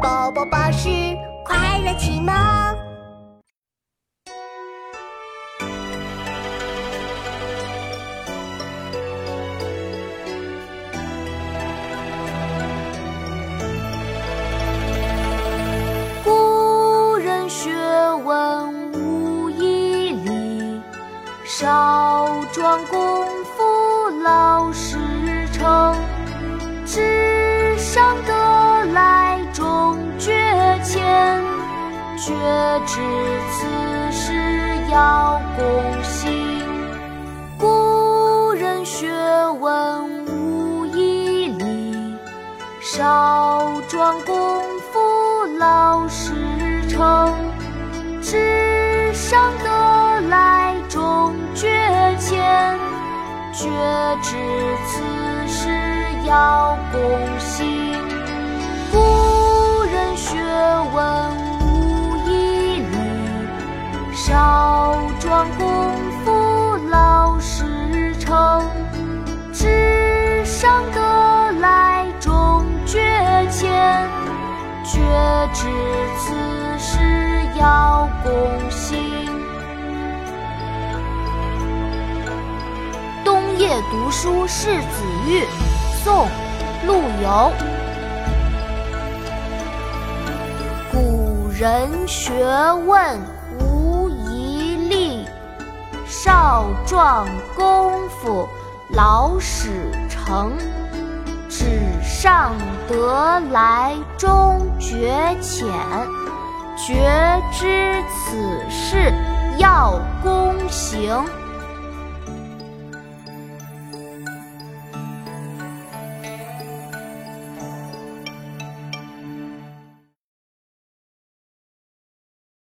宝宝巴士快乐启蒙。古人学问无一例，少壮功绝知此事要躬行。古人学问无一例，少壮功夫老时成。纸上得来终觉浅，绝知此事要躬行。绝知此事要躬行。冬夜读书识子玉，宋·陆游。古人学问无遗力，少壮功夫老始成。纸上得来终觉浅，绝知此事要躬行。